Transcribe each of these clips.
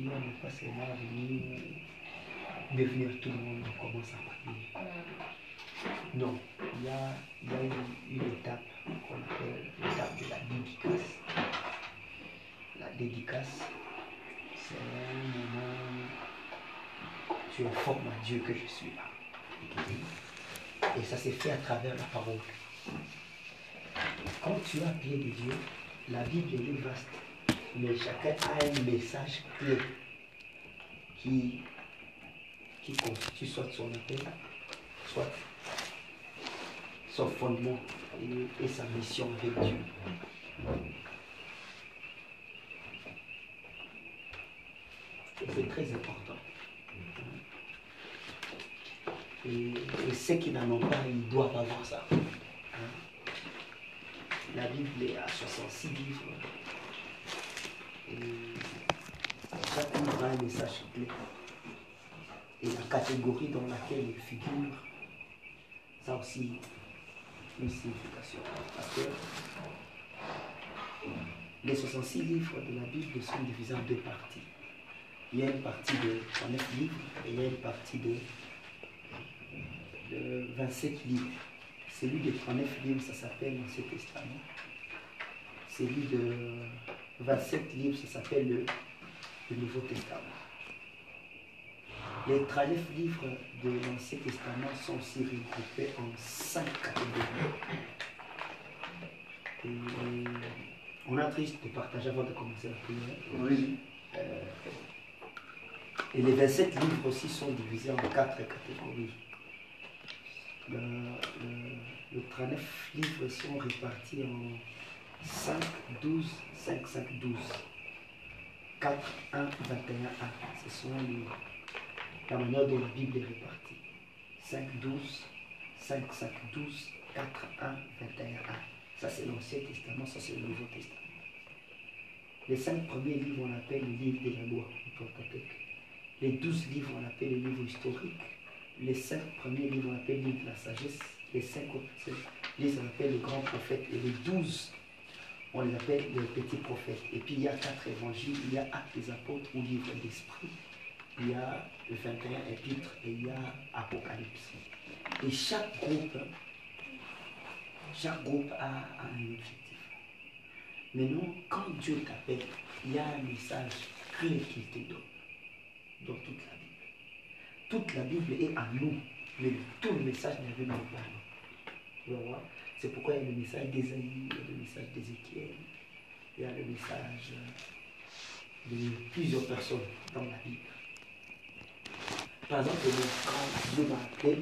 prière n'est pas seulement venir devenir tout le monde on commence à prier. Non, il y a, y a une, une étape qu'on appelle l'étape de la dédicace. La dédicace, c'est un moment où tu informes à Dieu que je suis là. Et ça s'est fait à travers la parole. Quand tu as pied de Dieu, la Bible est vaste, mais chacun a un message clé qui, qui constitue soit son appel, soit son fondement et, sa mission avec Dieu. C'est très important. Et, et ceux qui n'en ont pas, ils doivent avoir ça. Hein? La Bible est à 66 livres. Et chaque livre a un message clé. Et la catégorie dans laquelle il figure, ça aussi une signification. Parce que les 66 livres de la Bible sont divisés en deux parties. Il y a une partie de 39 livres et il y a une partie de, de 27 livres. Celui de 39 livres, ça s'appelle l'Ancien Testament. Celui de 27 livres, ça s'appelle le, le Nouveau Testament. Les 39 livres de l'Ancien Testament sont aussi regroupés en cinq catégories. Et on a triste de partager avant de commencer la prière. Oui. Euh, et les 27 livres aussi sont divisés en quatre catégories. Le, le- le 39 livres sont répartis en 5, 12, 5, 5, 12. 4, 1, 21, 1. Ce sont les- la manière dont la Bible est répartie. 5, 12, 5, 5, 12, 4, 1, 21, 1. Ça, c'est l'Ancien Testament, ça, c'est le Nouveau Testament. Les cinq premiers livres, on appelle le livre de la loi, le. Les douze livres, on appelle le livre historique. Les cinq premiers livres, on appelle le livre de la sagesse. Les cinq livres, on appelle le grand prophète. Et les douze, on les appelle les petits prophètes. Et puis il y a quatre évangiles. Il y a Actes des apôtres ou livre d'esprit. Il y a le 21 épîtres et il y a Apocalypse. Et chaque groupe, chaque groupe a, un objectif. Maintenant, quand Dieu t'appelle, il y a un message clé qu'il te donne dans toute la Bible. Toute la Bible est à nous, mais tout le message n'est venu pas à nous. Tu vas voir C'est pourquoi il y a le message d'Ésaïe, il y a le message d'Ézéchiel, il y a le message de plusieurs personnes dans la Bible. Par exemple, quand Dieu m'a appelé,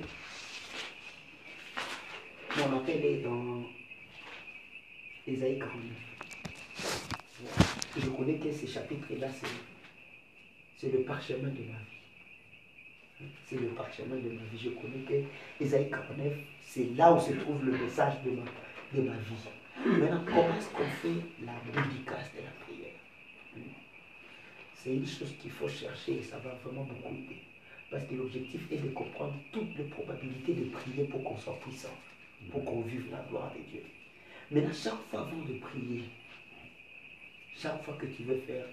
mon appel est dans Ésaïe 49. Je connais que ces chapitres-là, c'est, c'est le parchemin de ma vie. C'est le parchemin de ma vie. Je connais que Ésaïe 49, c'est là où se trouve le message de ma, de ma vie. Maintenant, comment est-ce qu'on fait la dédicace de la prière? C'est une chose qu'il faut chercher et ça va vraiment beaucoup aider. Parce que l'objectif est de comprendre toutes les probabilités de prier pour qu'on soit puissant, pour qu'on vive la gloire de Dieu. Maintenant, chaque fois avant de prier, chaque fois que tu veux faire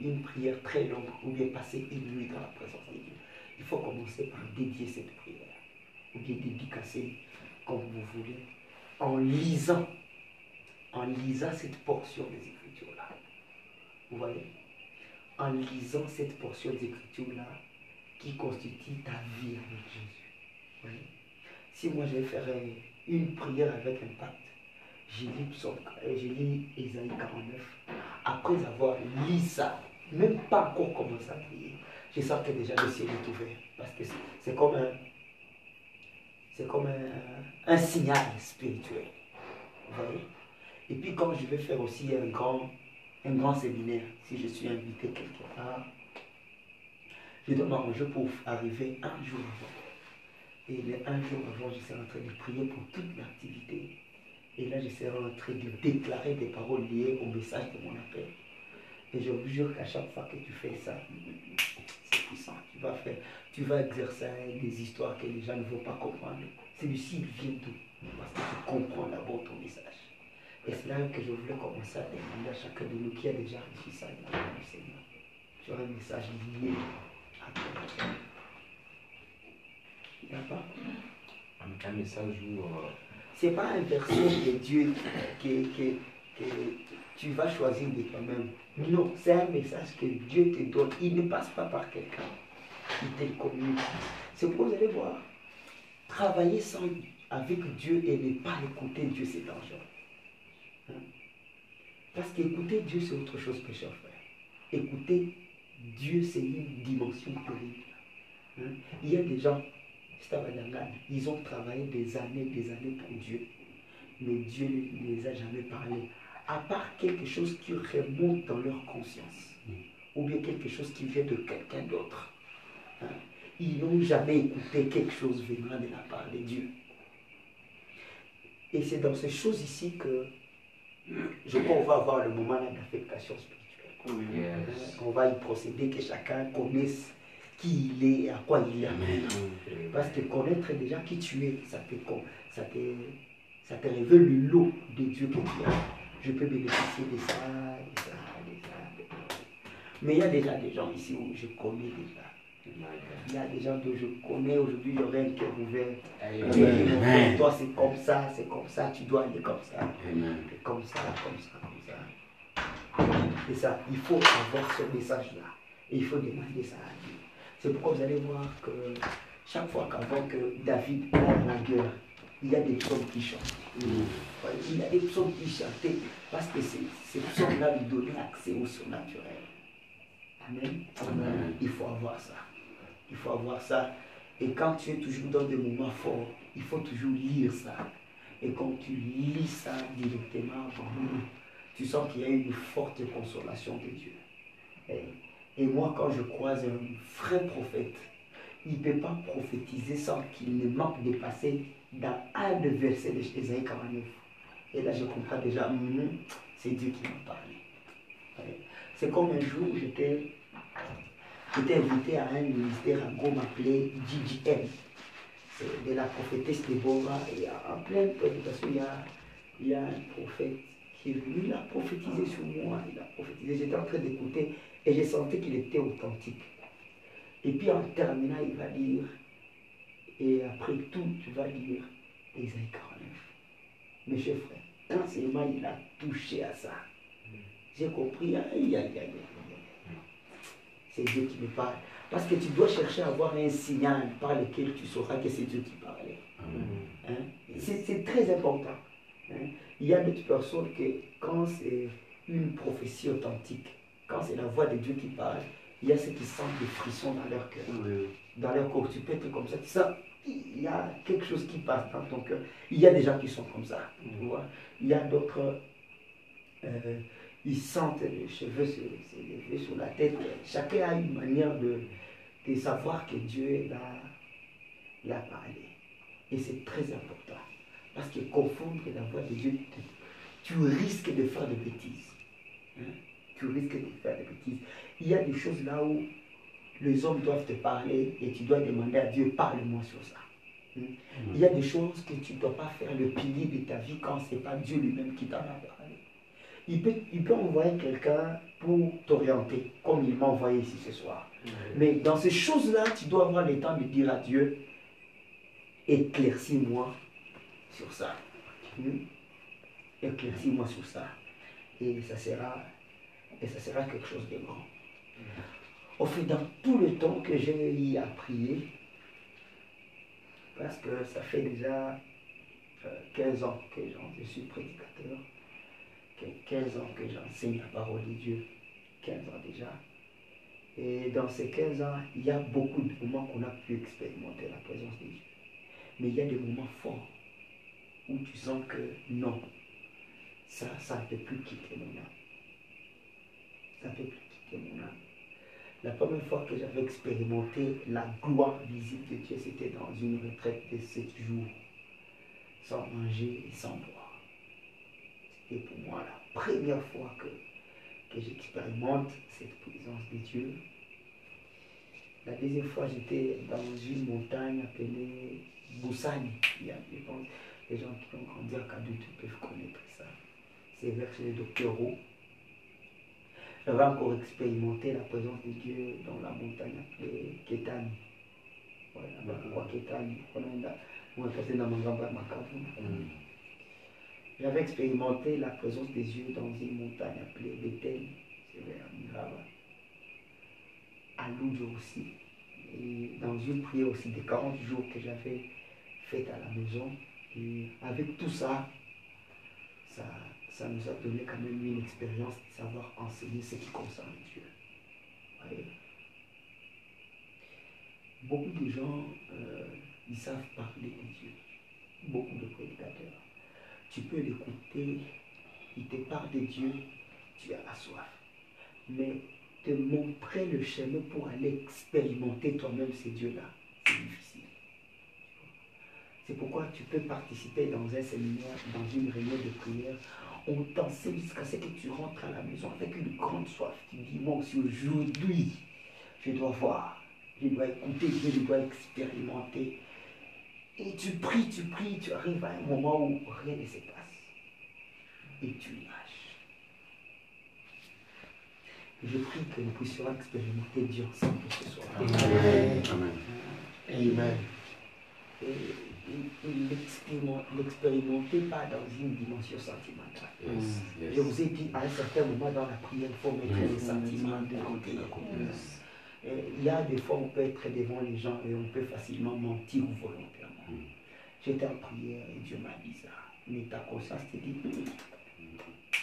une prière très longue ou bien passer une nuit dans la présence de Dieu, il faut commencer par dédier cette prière ou bien dédicacer comme vous voulez en lisant, en lisant cette portion des Écritures-là. Vous voyez? En lisant cette portion des Écritures-là qui constitue ta vie avec Jésus. Vous voyez? Si moi je vais faire euh, une prière avec un pacte, j'ai lu, j'ai lu Ésaïe 49. Après avoir lu ça, même pas encore commencé à prier, je sens que déjà le ciel est ouvert. Parce que c'est- comme un, c'est comme un, signal spirituel. Vous voyez? Et puis quand je vais faire aussi un grand, un grand séminaire, si je suis invité quelque part, je dois m'arranger pour arriver un jour avant. Et un jour avant, je serai en train de prier pour toute l'activité. Et là, je serai en train de déclarer des paroles liées au message de mon appel. Et je vous jure qu'à chaque fois que tu fais ça, c'est puissant. Tu vas faire, tu vas exercer des histoires que les gens ne vont pas comprendre. Celui-ci, vient d'où Parce que tu comprends d'abord ton message. Et c'est là que je voulais commencer à demander à chacun de nous qui a déjà reçu ça dans le du Seigneur. sur un message lié à toi. Il n'y a pas? Un message où. Euh, c'est pas un verset de Dieu que, que, que tu vas choisir de toi-même. Non, c'est un message que Dieu te donne. Il ne passe pas par quelqu'un. Il te communique. C'est pourquoi vous allez voir. Travailler sans, avec Dieu et ne pas écouter Dieu, c'est dangereux. Hein? Parce qu'écouter Dieu, c'est autre chose, pécheur frère. Écouter Dieu, c'est une dimension terrible. Hein? Il y a des gens, ils ont travaillé des années, des années pour Dieu. Mais Dieu ne les a jamais parlé. À part quelque chose qui remonte dans leur conscience. Ou bien quelque chose qui vient de quelqu'un d'autre. Hein? Ils n'ont jamais écouté quelque chose venant de la part de Dieu. Et c'est dans ces choses ici que je crois qu'on va avoir le moment d'affectation spirituelle. On va y procéder, que chacun connaisse qui il est et à quoi il est. Parce que connaître déjà qui tu es, ça te, ça te, ça te révèle le lot de Dieu que tu as. Je peux bénéficier de ça, de ça, de ça. Mais il y a déjà des gens ici où je connais déjà. Il y a des gens que je connais aujourd'hui, il y aurait un cœur ouvert. Toi, c'est comme ça, c'est comme ça, tu dois aller comme ça. Comme ça, comme ça, comme ça. Et ça, il faut avoir ce message-là. Et il faut demander ça à. C'est pourquoi vous allez voir que chaque fois qu'avant que David perd la guerre, il y a des psaumes qui chantent. Il y a des psaumes qui chantaient parce que ces psaumes-là lui donnaient accès au surnaturel. Amen. Amen. Il faut avoir ça. Il faut avoir ça. Et quand tu es toujours dans des moments forts, il faut toujours lire ça. Et quand tu lis ça directement, tu sens qu'il y a une forte consolation de Dieu. Et, moi, quand je croise un vrai prophète, il ne peut pas prophétiser sans qu'il ne manque de passer dans un des versets de Ésaïe 49. Et là, je comprends déjà, c'est Dieu qui m'a parlé. C'est comme un jour, j'étais J'étais invité à un ministère à Goma appelé DJM. C'est de la prophétesse Déborah. Et en pleine prédication, il y a un prophète qui est venu, il a prophétisé sur moi, il a prophétisé. J'étais en train d'écouter et j'ai senti qu'il était authentique. Et puis en terminant, il va dire, et après tout, tu vas dire Isaïe 49. Mes chers frères, l'enseignement, il a touché à ça. J'ai compris, aïe, aïe, aïe, aïe c'est Dieu qui me parle. Parce que tu dois chercher à avoir un signal par lequel tu sauras que c'est Dieu qui parlait. Hein? C'est très important. Hein? Il y a d'autres personnes que quand c'est une prophétie authentique, quand c'est la voix de Dieu qui parle, il y a ceux qui sentent des frissons dans leur cœur. Dans leur corps, tu peux être comme ça. Tu sens, il y a quelque chose qui passe dans ton cœur. Il y a des gens qui sont comme ça. Il y a d'autres. Euh, ils sentent les cheveux se, lever sur la tête. Chacun a une manière de, de savoir que Dieu l'a parlé. Et c'est très important. Parce que confondre la voix de Dieu, tu risques de faire des bêtises. Hein? Tu risques de faire des bêtises. Il y a des choses là où les hommes doivent te parler et tu dois demander à Dieu, parle-moi sur ça. Hein? Il y a des choses que tu ne dois pas faire le pilier de ta vie quand ce n'est pas Dieu lui-même qui t'en a parlé il peut, il peut envoyer quelqu'un pour t'orienter, comme il m'a envoyé ici ce soir. Mais dans ces choses-là, tu dois avoir le temps de dire à Dieu, éclaircis-moi sur ça. Hmm? Éclaircis-moi sur ça. Et ça sera, et ça sera quelque chose de grand. Au fait, dans tout le temps que j'ai eu à prier, parce que ça fait déjà 15 euh, ans que je suis prédicateur, 15 ans que j'enseigne la parole de Dieu. 15 ans déjà. Et dans ces 15 ans, il y a beaucoup de moments qu'on a pu expérimenter la présence de Dieu. Mais il y a des moments forts où tu sens que non, ça, ça ne peut plus quitter mon âme. Ça plus quitter mon âme. La première fois que j'avais expérimenté la gloire visible de Dieu, c'était dans une retraite de 7 jours, sans manger et sans boire pour moi la première fois que, que j'expérimente cette présence de Dieu. La deuxième fois, j'étais dans une montagne appelée a, je les gens qui ont grandi à peuvent connaître ça. C'est vers le docteur Roux. J'avais encore expérimenté la présence de Dieu dans la montagne appelée Ketani. Voilà, pourquoi. J'avais expérimenté la présence des yeux dans une montagne appelée Bethel, c'est vers Miraba. À Loudjo aussi. Et dans une prière aussi de 40 jours que j'avais faite à la maison. Et avec tout ça, ça, ça nous a donné quand même une expérience de savoir enseigner ce qui concerne Dieu. Beaucoup de gens, euh, ils savent parler de Dieu. Beaucoup de prédicateurs. Tu peux l'écouter, il te parle de Dieu, tu as la soif. Mais te montrer le chemin pour aller expérimenter toi-même ces dieux-là, c'est difficile. C'est pourquoi tu peux participer dans un séminaire, dans une réunion de prière. On t'enseigne jusqu'à ce que tu rentres à la maison avec une grande soif. Tu dis, moi aussi aujourd'hui, je dois voir, je dois écouter je dois expérimenter. Et tu pries, tu pries, tu arrives à un moment où rien ne se passe. Et tu lâches. Je prie que nous puissions expérimenter Dieu ensemble ce soir. Amen. Amen. Amen. Et, l'expérimenter pas dans une dimension sentimentale. Yes. Yes. Je vous ai dit, à un certain moment dans la prière, il faut mettre les sentiments de côté. Il y a des fois, on peut être devant les gens et on peut facilement mentir volontairement. Mm. J'étais en prière et Dieu m'a dit ça. Mais ta conscience te dit,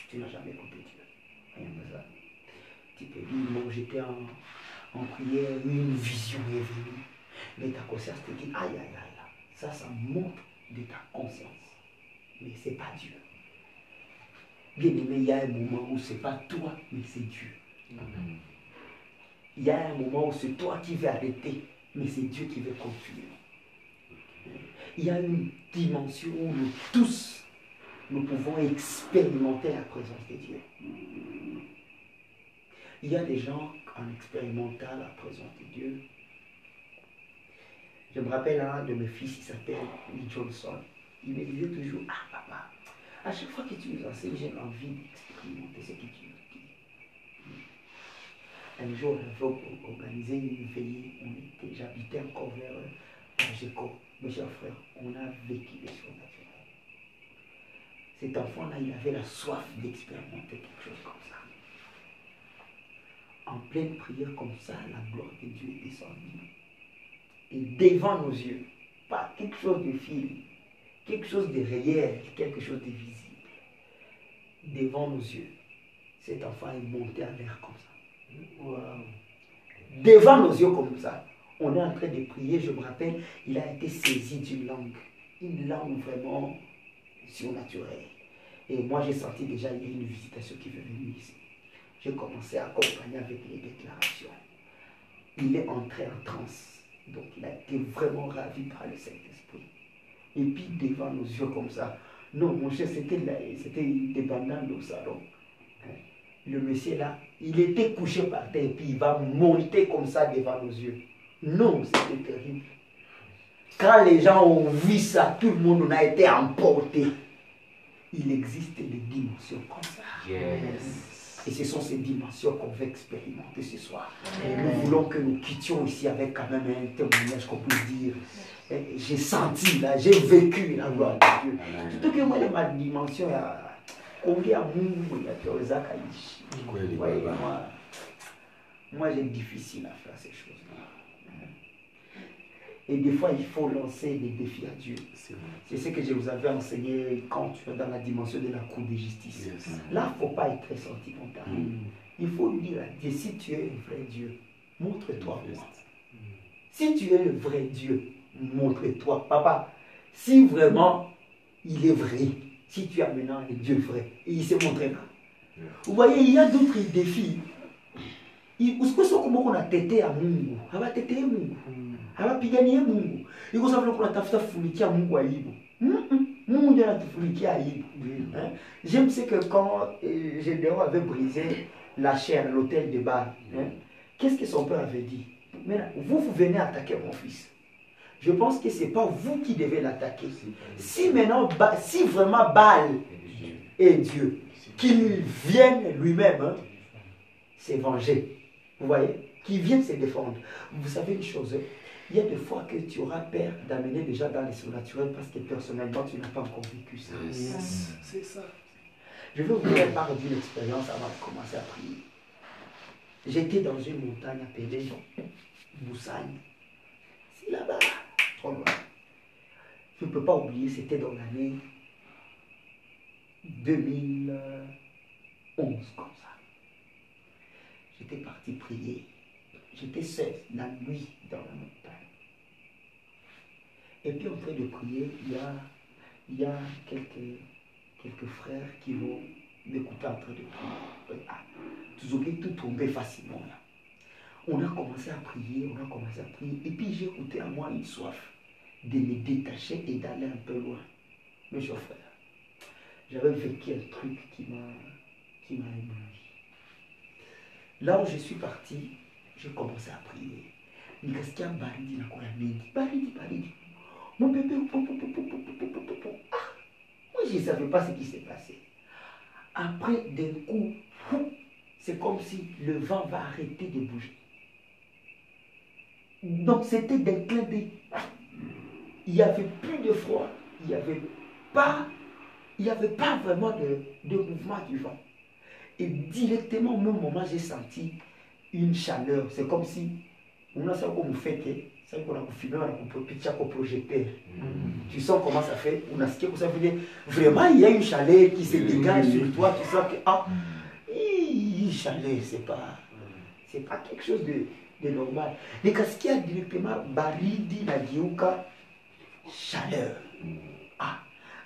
tu n'as jamais écouté Dieu. Rien de ça. Tu peux dire, bon, j'étais en, en prière, une vision est venue. Mais ta conscience te dit, aïe, aïe, aïe, ça, ça montre de ta conscience. Mais ce n'est pas Dieu. Bien aimé, il y a un moment où ce n'est pas toi, mais c'est Dieu. Amen. Il y a un moment où c'est toi qui veux arrêter, mais c'est Dieu qui veut continuer. Il y a une dimension où nous tous, nous pouvons expérimenter la présence de Dieu. Il y a des gens, en expérimentant la présence de Dieu, je me rappelle un de mes fils, il s'appelle Lee Johnson. Il me disait toujours, ah papa, à chaque fois que tu nous enseignes, j'ai envie d'expérimenter ce que tu nous dis. Un jour, on avait organisé une veillée, j'habitais encore vers Pageco. Mes chers frères, on a vécu les surnaturels. Cet enfant-là, il avait la soif d'expérimenter quelque chose comme ça. En pleine prière comme ça, la gloire de Dieu est descendue. Et devant nos yeux, pas quelque chose de fil, quelque chose de réel, quelque chose de visible. Devant nos yeux, cet enfant est monté à l'air comme ça. Devant nos yeux comme ça. On est en train de prier, je me rappelle, il a été saisi d'une langue. Une langue vraiment surnaturelle. Et moi, j'ai senti déjà il y a une visitation qui veut venir ici. J'ai commencé à accompagner avec les déclarations. Il est entré en transe. Donc, il a été vraiment ravi par le Saint-Esprit. Et puis, devant nos yeux comme ça. Non, mon cher, c'était bandanes au salon. Hein? Le monsieur là, il était couché par terre et puis il va monter comme ça devant nos yeux. Non, c'était terrible. Quand les gens ont vu ça, tout le monde en a été emporté. Il existe des dimensions comme ça. Yes. Et ce sont ces dimensions qu'on veut expérimenter ce soir. Nous voulons que nous quittions ici avec quand même un témoignage qu'on peut dire. J'ai senti là, j'ai vécu la gloire de Dieu. Surtout que moi, ma dimension, ya kuongea Mungu Ouais, baba. moi, moi j'ai difficile à faire ces choses-là. Et des fois, il faut lancer des défis à Dieu. C'est ce que je vous avais enseigné quand tu es dans la dimension de la cour de justice. Yes. Là, il ne faut pas être très sentimental. Mm. Il faut dire à Dieu, si tu es un vrai Dieu, montre-toi moi. Si tu es le vrai Dieu, montre-toi. Papa, si vraiment il est vrai, si tu as maintenant un Dieu vrai, et il se montrera. Vous voyez, il y a d'autres défis. Usikose kumbuka unatetea Mungu, hawatetei Mungu, hawapiganie Mungu. Iko sababu kunatafuta kufunikia Mungu aibu. Mm-mm. Mungu ndiye anatufunikia aibu. Hein? J'aime ce que quand euh, Gédéon avait brisé la chair, l'hôtel de Baal, hein, qu'est-ce que son père avait dit? Maintenant, vous, vous venez attaquer mon fils. Je pense que ce n'est pas vous qui devez l'attaquer. Si maintenant, si vraiment Baal est Dieu, qu'il vienne lui-même, hein, vengé. Vous voyez? Qui vient se défendre. Vous savez une chose, il y a des fois que tu auras peur d'amener déjà dans les surnaturels parce que personnellement, tu n'as pas encore vécu ça. Yes. C'est ça. Je vais vous faire part d'une expérience avant de commencer à prier. J'étais dans une montagne appelée Moussagne. C'est là-bas, trop loin. Je ne peux pas oublier, c'était dans l'année 2011, comme ça. J'étais parti prier. J'étais seul, la nuit, dans la montagne. Et puis en train de prier, il y a, il y a quelques, quelques frères qui vont m'écouter en train de prier. Ah, tout oubliez, tout tombait facilement là. On a commencé à prier, on a commencé à prier. Et puis j'ai écouté à moi une soif de me détacher et d'aller un peu loin. Mes chers frères, j'avais vécu un truc qui m'a qui m'a ébloui. Là où je suis parti, j'ai commencé à prier. Nikasikia baridi na kwa mingi. Baridi, baridi. Mon bébé, pou, pou, pou, pou, pou, pou, pou, pou. Ah, moi je ne savais pas ce qui s'est passé. Après, d'un coup, c'est comme si le vent va arrêter de bouger. Donc c'était d'un clin. Il n'y avait plus de froid. Il n'y avait pas, il avait pas vraiment de, de mouvement du vent. Et directement au même moment, j'ai senti une chaleur. C'est comme si, on a ça comme vous faites, c'est qu'on a filmé, on a pitcher au projecteur. Tu sens comment ça fait, on a ce ça veut dire. Vraiment, il y a une chaleur qui se dégage sur toi, tu sens que, ah, hi, chaleur, c'est pas, c'est pas quelque chose de, de normal. Mais qu'est-ce qu'il y a directement, baridi, la giuka, chaleur. Ah,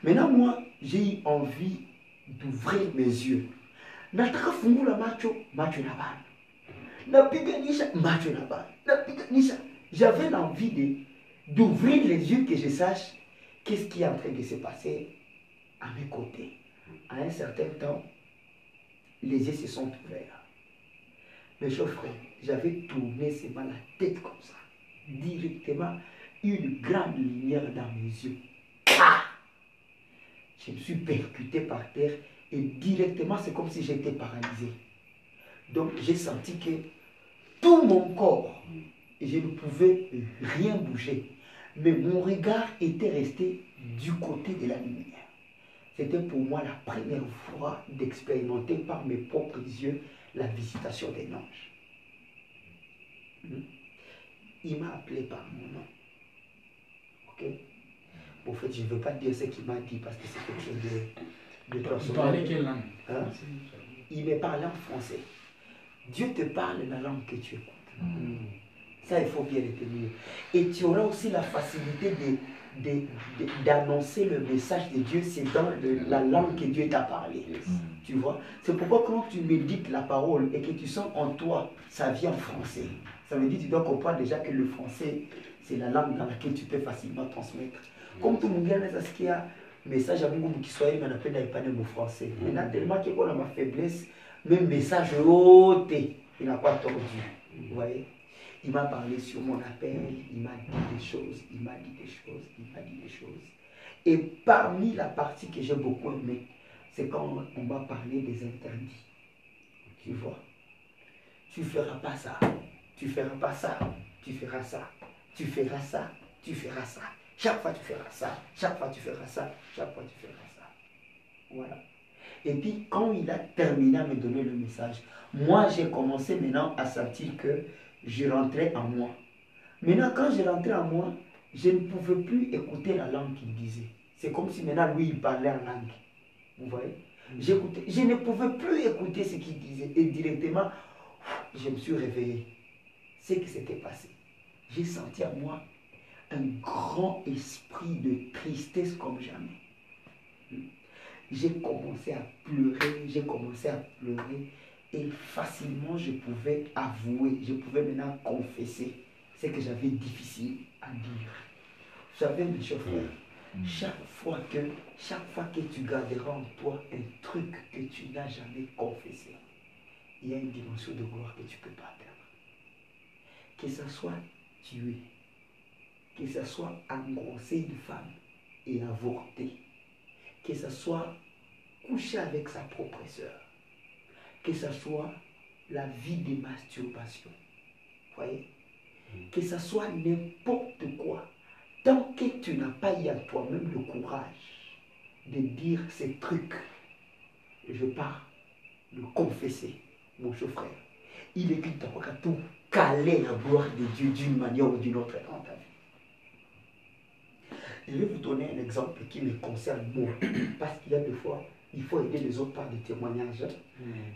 maintenant, moi, j'ai eu envie d'ouvrir mes yeux. Nataka fungula macho, macho na bana. Na. J'avais l'envie d'ouvrir les yeux que je sache qu'est-ce qui est en train de se passer à mes côtés. À un certain temps, les yeux se sont ouverts. Chers frères, j'avais tourné seulement la tête comme ça. Directement, une grande lumière dans mes yeux. Je me suis percuté par terre et directement, c'est comme si j'étais paralysé. Donc, j'ai senti que tout mon corps, je ne pouvais rien bouger. Mais mon regard était resté du côté de la lumière. C'était pour moi la première fois d'expérimenter par mes propres yeux la visitation d'un ange. Hmm? Il m'a appelé par mon nom. Ok? Bon, En fait, je ne veux pas dire ce qu'il m'a dit parce que c'est quelque chose de, de personnel. parlais quelle langue? Hein? Il me parlait en français. Dieu te parle la langue que tu écoutes. Ça, il faut bien retenir. Et tu auras aussi la facilité de- de- de- d'annoncer le message de Dieu, c'est dans le- la langue que Dieu t'a parlé. Yes. Tu vois? C'est pourquoi quand tu médites la parole et que tu sens en toi, ça vient en français. Ça veut dire que tu dois comprendre déjà que le français, c'est la langue dans laquelle tu peux facilement transmettre. Comme tout le monde message ya Mungu mkiswahili na napenda ipane mu français. Maintenant tellement que on a ma faiblesse, même message yote inakuwa tordu. Vous voyez? Il m'a parlé sur mon appel, il m'a dit des choses, il m'a dit des choses, il m'a dit des choses. Et parmi la partie que j'ai beaucoup aimée, c'est quand on m'a parlé des interdits. Tu vois? Tu feras pas ça, tu feras pas ça, tu feras ça, tu feras ça, tu feras ça. Chaque fois tu feras ça, chaque fois tu feras ça, chaque fois tu feras ça. Voilà. Et puis quand il a terminé à me donner le message, moi j'ai commencé maintenant à sentir que je rentrais en moi. Maintenant quand je rentrais en moi, je ne pouvais plus écouter la langue qu'il disait. C'est comme si maintenant lui il parlait en langue. Vous voyez? Je ne pouvais plus écouter ce qu'il disait. Et directement, je me suis réveillé. Ce qui s'était passé. J'ai senti en moi un grand esprit de tristesse comme jamais. J'ai commencé à pleurer, j'ai commencé à pleurer et facilement je pouvais avouer, je pouvais maintenant confesser ce que j'avais difficile à dire. Vous savez, mes chers frères, chaque fois que chaque fois que tu garderas en toi un truc que tu n'as jamais confessé, il y a une dimension de gloire que tu ne peux pas atteindre. Que ce soit tuer, que ce soit engrosser une femme et avorter, que ce soit coucher avec sa propre sœur, que ce soit la vie de masturbation. Voyez? Que ce soit n'importe quoi. Tant que tu n'as pas eu à toi-même le courage de dire ces trucs, je pars le confesser, mon cher frère. Il est qu'il t'aura tout caler la gloire de Dieu d'une manière ou d'une autre dans ta vie. Je vais vous donner un exemple qui me concerne moi. Parce qu'il y a des fois, il faut aider les autres par des témoignages.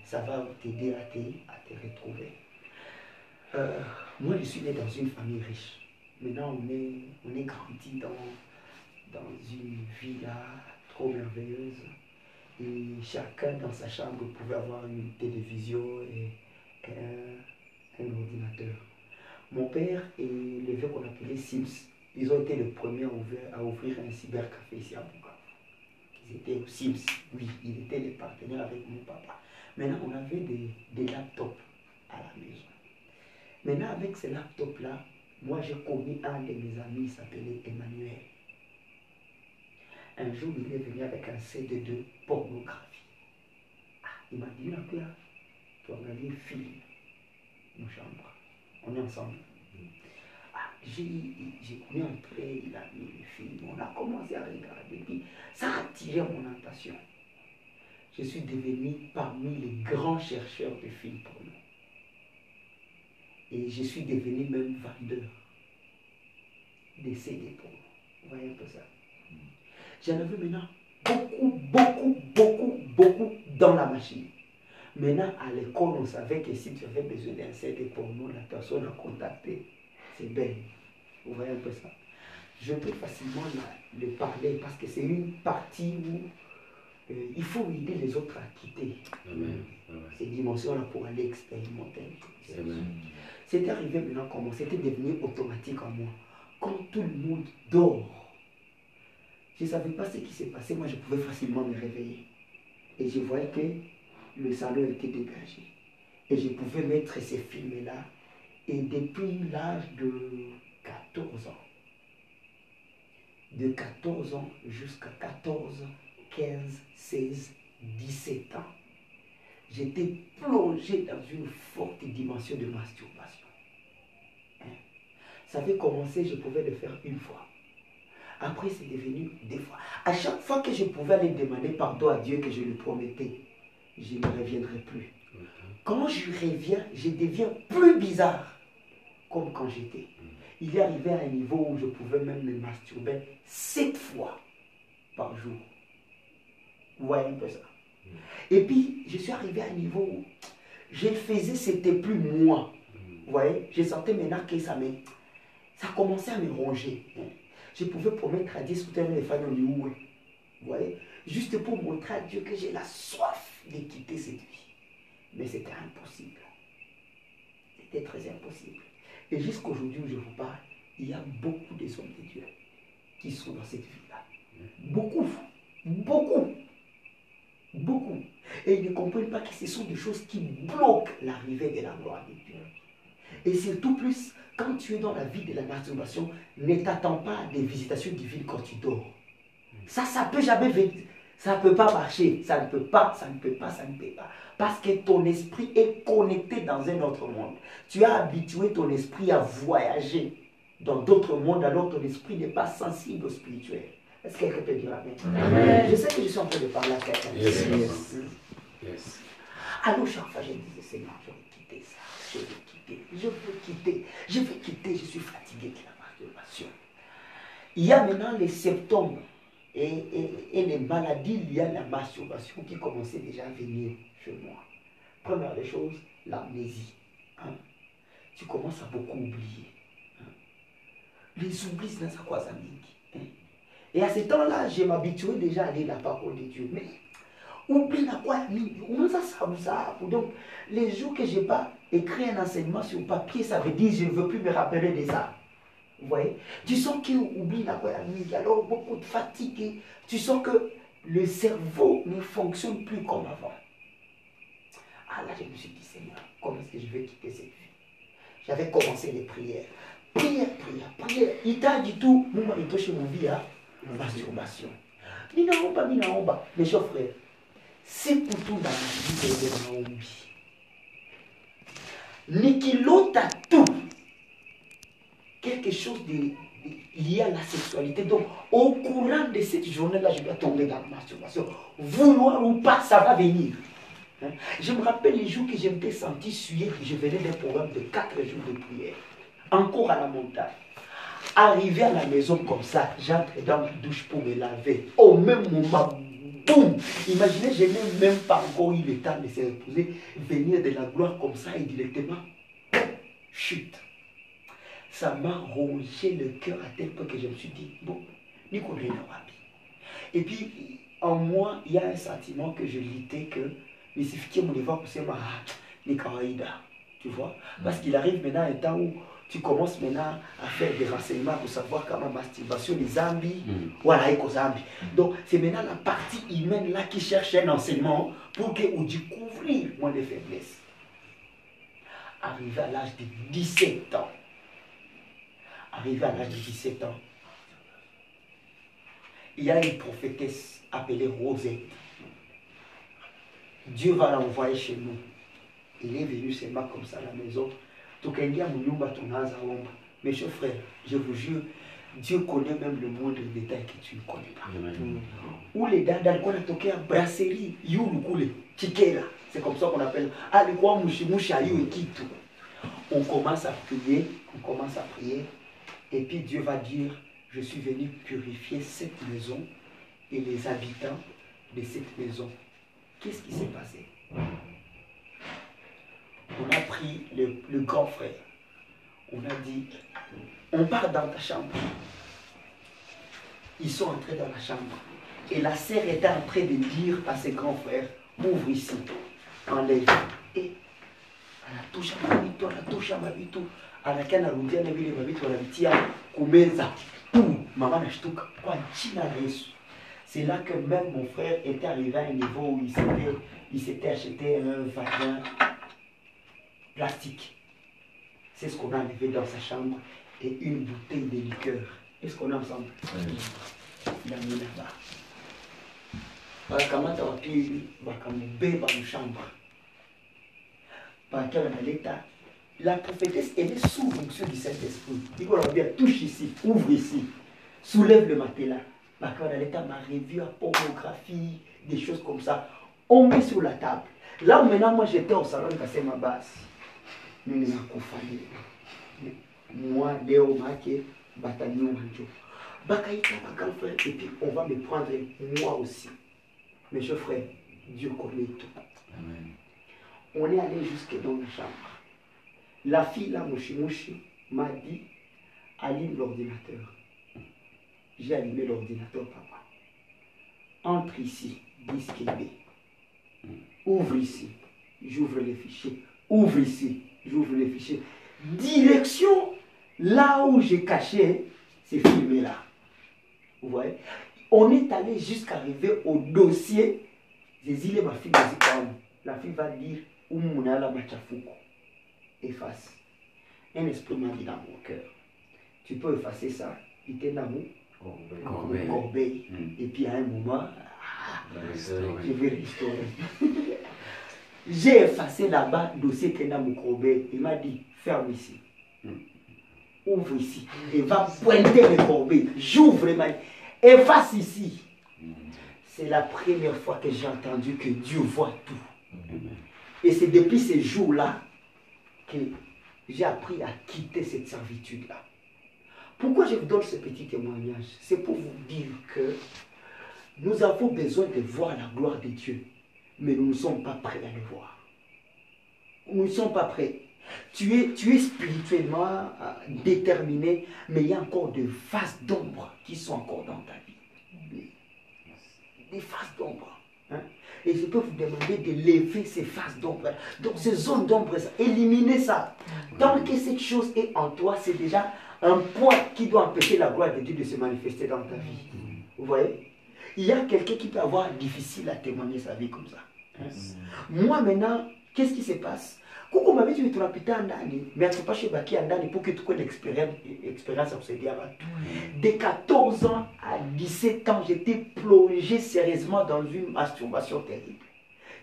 Ça va t'aider à te, à te retrouver. Euh, moi, je suis né dans une famille riche. Maintenant, on est, on est grandi dans, dans une villa trop merveilleuse. Et chacun dans sa chambre pouvait avoir une télévision et un, un ordinateur. Mon père et les vieux qu'on appelait Sims, ils ont été les premiers à ouvrir, à ouvrir un cybercafé ici à Bukavu. Ils étaient aux Sims, oui, ils étaient les partenaires avec mon papa. Maintenant, on avait des, des laptops à la maison. Maintenant, avec ces laptops-là, moi j'ai connu un de mes amis, il s'appelait Emmanuel. Un jour, il est venu avec un CD de pornographie. Ah, il m'a dit, là, tu as regardé film, mon chambre. On est ensemble. J'ai j'ai voulu entrer, il a mis le film, on a commencé à regarder, puis ça a attiré mon attention. Je suis devenu parmi les grands chercheurs de films porno. Et je suis devenu même vendeur des CD porno. Vous voyez un peu ça? J'en avais maintenant beaucoup, beaucoup, beaucoup, beaucoup dans la machine. Maintenant, à l'école, on savait que si tu avais besoin d'un CD porno, la personne à contacter, c'est belle. Vous voyez un peu ça Je peux facilement le parler parce que c'est une partie où euh, il faut aider les autres à quitter Amen. Ces dimensions-là pour aller expérimenter. C'était arrivé maintenant comment? C'était devenu automatique en moi. Quand tout le monde dort, je ne savais pas ce qui s'est passé. Moi, je pouvais facilement me réveiller. Et je voyais que le salon était dégagé. Et je pouvais mettre ces films-là. Et depuis l'âge de 14 ans, de 14 ans jusqu'à 14, 15, 16, 17 ans, j'étais plongé dans une forte dimension de masturbation. Hein? Ça avait commencé, je pouvais le faire une fois. Après, c'est devenu deux fois. À chaque fois que je pouvais aller demander pardon à Dieu que je lui promettais, je ne reviendrai plus. Quand je reviens, je deviens plus bizarre, comme quand j'étais. Il est arrivé à un niveau où je pouvais même me masturber sept fois par jour. Vous voyez un peu ça. Et puis, je suis arrivé à un niveau où je faisais, c'était plus moi. Vous voyez, je sentais maintenant que ça me, ça commençait à me ronger. Je pouvais promettre à Dieu sous terme les femmes est. Vous voyez, juste pour montrer à Dieu que j'ai la soif de quitter cette vie. Mais c'était impossible. C'était très impossible. Et jusqu'à aujourd'hui où je vous parle, il y a beaucoup de hommes de Dieu qui sont dans cette vie-là. Beaucoup. Beaucoup. Beaucoup. Et ils ne comprennent pas que ce sont des choses qui bloquent l'arrivée de la gloire de Dieu. Et surtout plus, quand tu es dans la vie de la masturbation, ne t'attends pas à des visitations divines quand tu dors. Ça, ça peut jamais venir. Ça ne peut pas marcher. Ça ne peut pas, ça ne peut pas, ça ne peut pas. Parce que ton esprit est connecté dans un autre monde. Tu as habitué ton esprit à voyager dans d'autres mondes, alors ton esprit n'est pas sensible au spirituel. Est-ce que quelqu'un peut dire Amen? Je sais que je suis en train de parler à quelqu'un. Yes. Yes. Yes. Alors chaque fois, je disais, Seigneur, je veux quitter ça. Je veux quitter. Je veux quitter. Je veux quitter. Je suis fatigué de la masturbation. Il y a maintenant les symptômes et, les maladies liées à la masturbation qui commençaient déjà à venir chez moi. Première des choses, l'amnésie. hein. Tu commences à beaucoup oublier. hein. Les oublis, c'est ça quoi, hein. Et à ce temps-là, je m'habituais déjà à lire la parole de Dieu. Mais oublie la quoi ça ça ça donc les jours que j'ai pas écrit un enseignement sur papier ça veut dire je ne veux plus me rappeler de ça vous tu sens qu'il oublie la quoi alors beaucoup de fatigue. Tu sens que le cerveau ne fonctionne plus comme avant. Ah là je me suis dit Seigneur comment est-ce que je vais quitter cette vie? J'avais commencé les prières. Prière prière prière. Il t'a dit tout. Moi il touche mon vie à masturbation. Ninaomba ninaomba mes chers frères c'est pour tout dans la vie de maombi nikilota tout quelque chose lié à la sexualité. Donc, au courant de cette journée-là, je dois tomber dans la masturbation. Vouloir ou pas, ça va venir. Hein? Je me rappelle les jours que je m'étais senti je venais d'un programme de 4 jours de prière, encore à la montagne. Arrivé à la maison comme ça, j'entre dans la douche pour me laver. Au même moment, boum Imaginez, je n'ai même pas encore eu le temps de se reposer, venir de la gloire comme ça et directement, chute. Ça m'a rongé le cœur à tel point que je me suis dit, bon, Nico Wapi. Et puis, en moi, il y a un sentiment que je luttais que, mais c'est mon devoir pour ma tu vois Parce qu'il arrive maintenant un temps où tu commences maintenant à faire des renseignements pour savoir comment masturbation, les zombies, mm. voilà, les zombies. Donc, c'est maintenant la partie humaine là qui cherche un enseignement pour que vous découvrir moins de faiblesses. Arrivé à l'âge de 17 ans, arrivé à l'âge de 17 ans, il y a une prophétesse appelée Rosette. Dieu va l'envoyer chez nous. Il est venu seulement comme ça à la maison. Mais chers frères, je vous jure, Dieu connaît même le moindre détail que tu ne connais pas. Ou les dada alikuwa à brasserie yulu kule chikera. C'est comme ça qu'on appelle. Alikuwa mushimushi ayo kitu. On commence à prier, on commence à prier. Et puis Dieu va dire, je suis venu purifier cette maison et les habitants de cette maison. Qu'est-ce qui s'est passé? On a pris le, grand frère. On a dit, on part dans ta chambre. Ils sont entrés dans la chambre. Et la sœur était en train de dire à ses grands frères, ouvre ici, enlève. Et elle a touché à ma vie, elle a touché à ma vie. Anakia narudia na vile mavitu wanavitia kumeza. Pum! Mama nashtuka kwa jina la Yesu. C'est là que même mon frère était arrivé à un niveau où il s'était acheté un vagin plastique. C'est ce qu'on a enlevé dans sa chambre et une bouteille de liqueur. Est-ce qu'on est ensemble? Il a mis là-bas. bakamata wapi bakamubeba mshamba bakia wanaleta la prophétesse elle est sous fonction du Saint-Esprit. Iko anamwambia touche ici ouvre ici soulève le matelas. Bakia wanaleta ma revue à pornographie des choses comme ça. On met sur la table. Là maintenant moi j'étais au salon ma base mimi nakufa moi leo make bataniuma njo bakaita bakalfa et puis on va me prendre moi aussi. Mes chers frères Dieu connaît tout. Amen. on est allé jusque dans la chambre la fille là Mouchi m'a dit allume l'ordinateur j'ai allumé l'ordinateur papa entre ici disque B ouvre ici j'ouvre les fichiers ouvre ici j'ouvre les fichiers. Direction, là où j'ai caché ces films-là. Vous voyez? On est allé jusqu'à arriver au dossier La fille va dire Oumunala Machafuko. Efface. Un esprit m'a dit dans mon cœur. Tu peux effacer ça. Il dans mon corbeille. Hmm. Et puis à un moment, ah, je vais restaurer. J'ai effacé là-bas le dossier Kenda Moukobe. Il m'a dit, ferme ici. Hmm. Ouvre ici. Et va pointer le corbeilles. J'ouvre, m'a efface ici. Hmm. C'est la première fois que j'ai entendu que Dieu voit tout. Et c'est depuis ces jours-là que j'ai appris à quitter cette servitude-là. Pourquoi je vous donne ce petit témoignage? C'est pour vous dire que nous avons besoin de voir la gloire de Dieu mais nous ne sommes pas prêts à le voir. Nous ne sommes pas prêts. Tu es, tu es spirituellement euh, déterminé, mais il y a encore des phases d'ombre qui sont encore dans ta vie. Des, phases d'ombre. Et je peux vous demander de lever ces phases d'ombre. Donc ces zones d'ombre, éliminer ça. Tant que cette chose est en toi, c'est déjà un point qui doit empêcher la gloire de Dieu de se manifester dans ta vie. Vous voyez? Il y a quelqu'un qui peut avoir difficile à témoigner sa vie comme ça. Moi maintenant, qu'est-ce qui se passe? Kuko mavitu tunapita ndani mais hatupashe bakia ndani pour que tu une expérience expérience ya kusaidia watu de 14 ans à 17 ans j'étais plongé sérieusement dans une masturbation terrible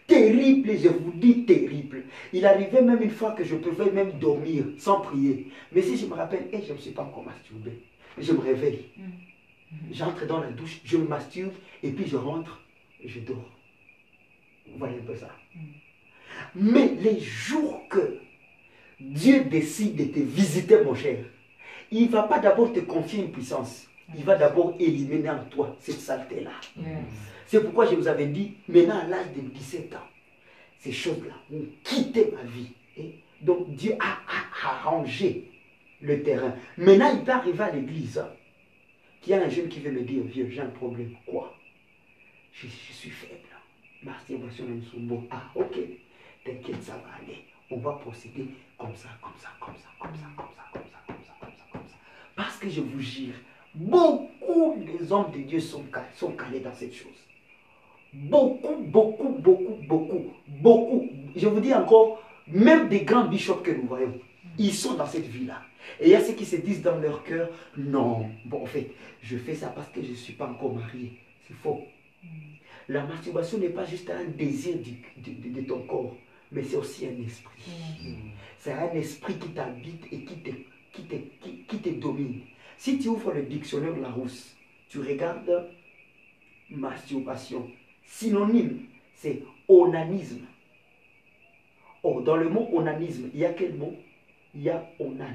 Terrible, je vous dis terrible. Il arrivait même une fois que je pouvais même dormir sans prier. Mais si je me rappelle, eh, je ne me suis pas encore masturbé. Je me réveille. J'entre dans la douche, je me masturbe et puis je rentre et je dors. Vous voyez un peu ça. Mais les jours que Dieu décide de te visiter, mon cher, il ne va pas d'abord te confier une puissance. Il va d'abord éliminer en toi cette saleté-là. C'est pourquoi je vous avais dit, maintenant à l'âge de 17 ans, ces choses-là ont quitté ma vie. Et donc Dieu a, arrangé le terrain. Maintenant, il peut arriver à l'église. hein, qu'il y a un jeune qui veut me dire, vieux, j'ai un problème. Quoi? Je, je suis faible. Bon. Ah, ok. T'inquiète, ça va aller. On va procéder comme ça, comme ça, comme ça, comme ça, comme ça, comme ça, comme ça, comme ça, comme ça. Parce que je vous jure, beaucoup des hommes de Dieu sont, cal- sont calés dans cette chose. Beaucoup, beaucoup, beaucoup, beaucoup, beaucoup. Je vous dis encore, même des grands bishops que nous voyons, ils sont dans cette vie-là. Et il y a ceux qui se disent dans leur cœur, non, bon, en fait, je fais ça parce que je ne suis pas encore marié. C'est faux. La masturbation n'est pas juste un désir de ton corps, mais c'est aussi un esprit. C'est un esprit qui t'habite et qui te, qui, te, qui, qui te domine. Si tu ouvres le dictionnaire Larousse, tu regardes masturbation. Synonyme, c'est onanisme. Or, dans le mot onanisme, il y a quel mot? Il y a onan.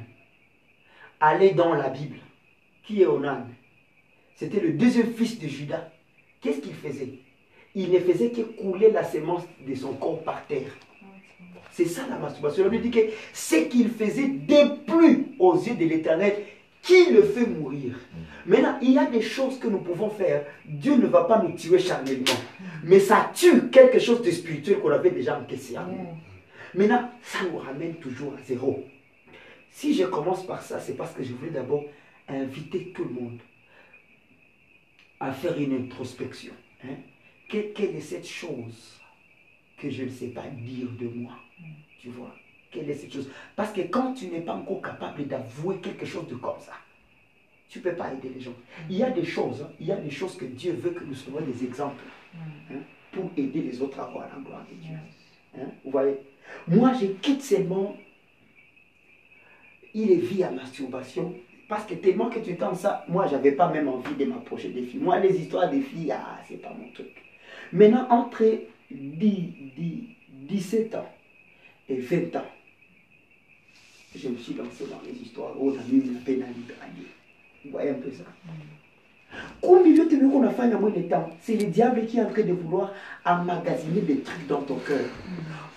Allez dans la Bible. Qui est Onan? C'était le deuxième fils de Judas. Qu'est-ce qu'il faisait? Il ne faisait que couler la sémence de son corps par terre. C'est ça la masturbation. La Bible dit que ce qu'il faisait déplut aux yeux de l'éternel qui le fait mourir. Maintenant, il y a des choses que nous pouvons faire. Dieu ne va pas nous tuer charnellement. Mais ça tue quelque chose de spirituel qu'on avait déjà encaissé. Maintenant, ça nous ramène toujours à zéro. Si je commence par ça, c'est parce que je voulais d'abord inviter tout le monde à faire une introspection. hein. Que- Quelle est cette chose que je ne sais pas dire de moi Tu vois? Quelle est cette chose? Parce que quand tu n'es pas encore capable d'avouer quelque chose de comme ça, tu ne peux pas aider les gens. Il y a des choses, hein, il y a des choses que Dieu veut que nous soyons des exemples hein, pour aider les autres à voir la gloire de Dieu. Hein, Vous voyez? Moi, je quitte seulement. Il est vie à masturbation. Parce que tellement que tu tentes ça, moi, j'avais pas même envie de m'approcher des filles. Moi, les histoires des filles, ah, c'est pas mon truc. Maintenant, entre 10, 10, 17 ans et 20 ans, je me suis lancé dans les histoires. Oh, la mimi na pénalité. Vous voyez un peu ça Combien de temps qu'on a fait de temps? C'est le diable qui est en train de vouloir emmagasiner des trucs dans ton cœur.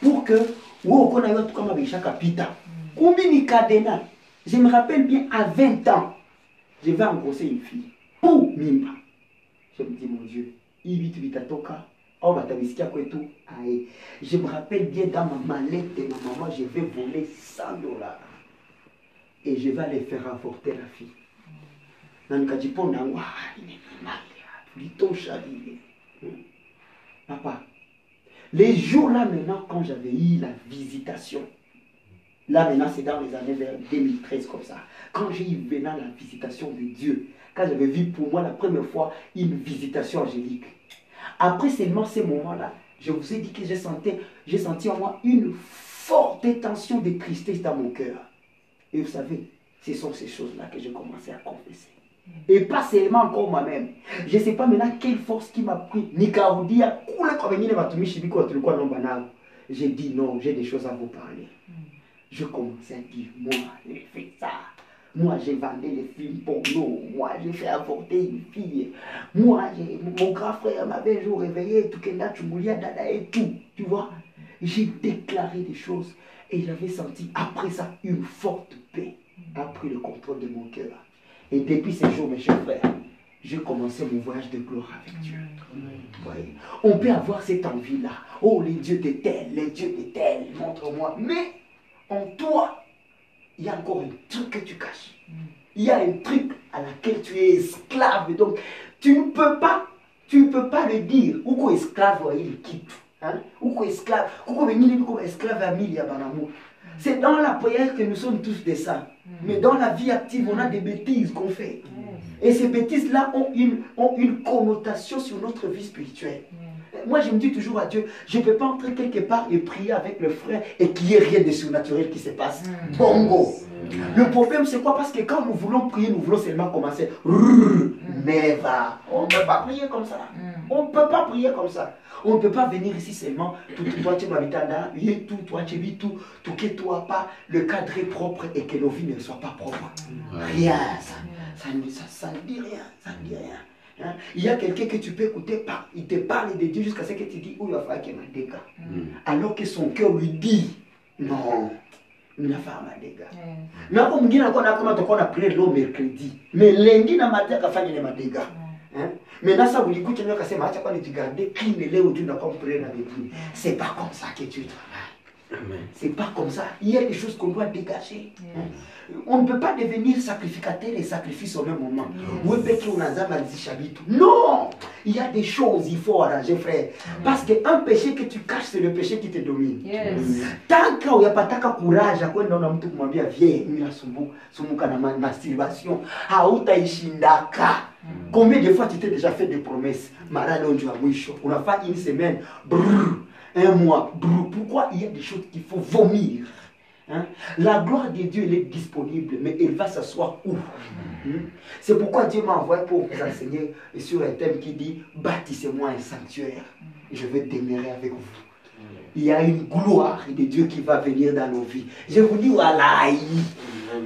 Pour que, ou qu'on a eu tout comme avec chaque pita. Combien de cadena Je me rappelle bien, à 20 ans, je vais engrosser une fille. Pour Mimba. Je me dis, mon Dieu, il vit vitatoka. Oh, batabisikia kwetu. Aïe. Je me rappelle bien dans ma mallette de ma maman, je vais voler 100 dollars. Et je vais aller faire avorter la fille. litosha lile Hmm. papa les jours là maintenant quand j'avais eu la visitation là maintenant c'est dans les années vers 2013 comme ça quand j'ai eu maintenant la visitation de Dieu quand j'avais vu pour moi la première fois une visitation angélique après seulement ces moments là je vous ai dit que j'ai senti, j'ai senti en moi une forte tension de tristesse dans mon cœur et vous savez ce sont ces choses là que j'ai commencé à confesser et pas seulement encore moi-même. Je ne sais pas maintenant quelle force qui m'a pris. J'ai dit non, j'ai des choses à vous parler. Je commençais à dire moi, j'ai fait ça. Moi, j'ai vendu les films porno. Moi, j'ai fait avorter une fille. Moi, mon grand frère m'avait un jour réveillé, et tout. Tu vois J'ai déclaré des choses et j'avais senti après ça une forte paix a pris le contrôle de mon cœur. Et depuis ce jour, mes chers frères, j'ai commencé mon voyage de gloire avec Dieu. On peut avoir cette envie-là. Oh, les dieux de tel, les dieux de tel, montre-moi. Mais en toi, il y a encore un truc que tu caches. Il y a un truc à laquelle tu es esclave. Donc, tu ne peux pas, tu ne peux pas le dire. Ou quoi esclave, il quitte. Hein? Ou quoi esclave, esclave à mille. C'est dans la prière que nous sommes tous des saints. Mais dans la vie active, on a des bêtises qu'on fait. Et ces bêtises-là ont une, ont une connotation sur notre vie spirituelle. Moi je me dis toujours à Dieu, je ne peux pas entrer quelque part et prier avec le frère et qu'il n'y ait rien de surnaturel qui se passe. Mm. Bongo. Le problème c'est quoi? Parce que quand nous voulons prier, nous voulons seulement commencer. Never. On ne peut pas prier comme ça. On ne peut pas prier comme ça. On ne peut pas venir ici seulement, tout toi tu oui, tout toi tu vis tout, tout que toi pas, le cadre est propre et que nos vies ne soient pas propres. Rien, ça, ça, ne- ça, ça ne dit rien, ça ne dit rien. Hein? Il y a quelqu'un que tu peux écouter, par- il te parle de Dieu jusqu'à ce que tu dis, où il va falloir qu'il m'a dégâts. Alors que son cœur lui dit, non, il n'a pas ma dégâts. na hapo mwingine alikuwa na kama tutakuwa na pray leo mercredi mais lundi na mardi akafanya ile madega mais na sasa ulikuja leo akasema acha kwa nijigarde clean leo tu na kwa pray na bébé c'est pas comme ça que tu Amen. C'est pas comme ça. Il y a des choses qu'on doit dégager. Hein. on ne peut pas devenir sacrificateur et sacrifice au même moment. Vitu non! Il y a des choses il faut arranger frère. Parce que un péché que tu caches c'est le péché qui te domine. Yes. tanka uyapataka kuraja kwenda na mtu kumwambia vie sumbuka na ma- masturbation hautaishindaka combien de fois tu t'es déjà fait des promesses? Mara leo ndio mwisho une semaine. Brrr, un mois pourquoi il y a des choses qu'il faut vomir Hein? La gloire de Dieu, elle est disponible, mais elle va s'asseoir où? Hmm? C'est pourquoi Dieu m'a envoyé pour vous enseigner sur un thème qui dit Bâtissez-moi un sanctuaire, je vais demeurer avec vous il y a une gloire de Dieu qui va venir dans nos vies. Je vous dis, voilà,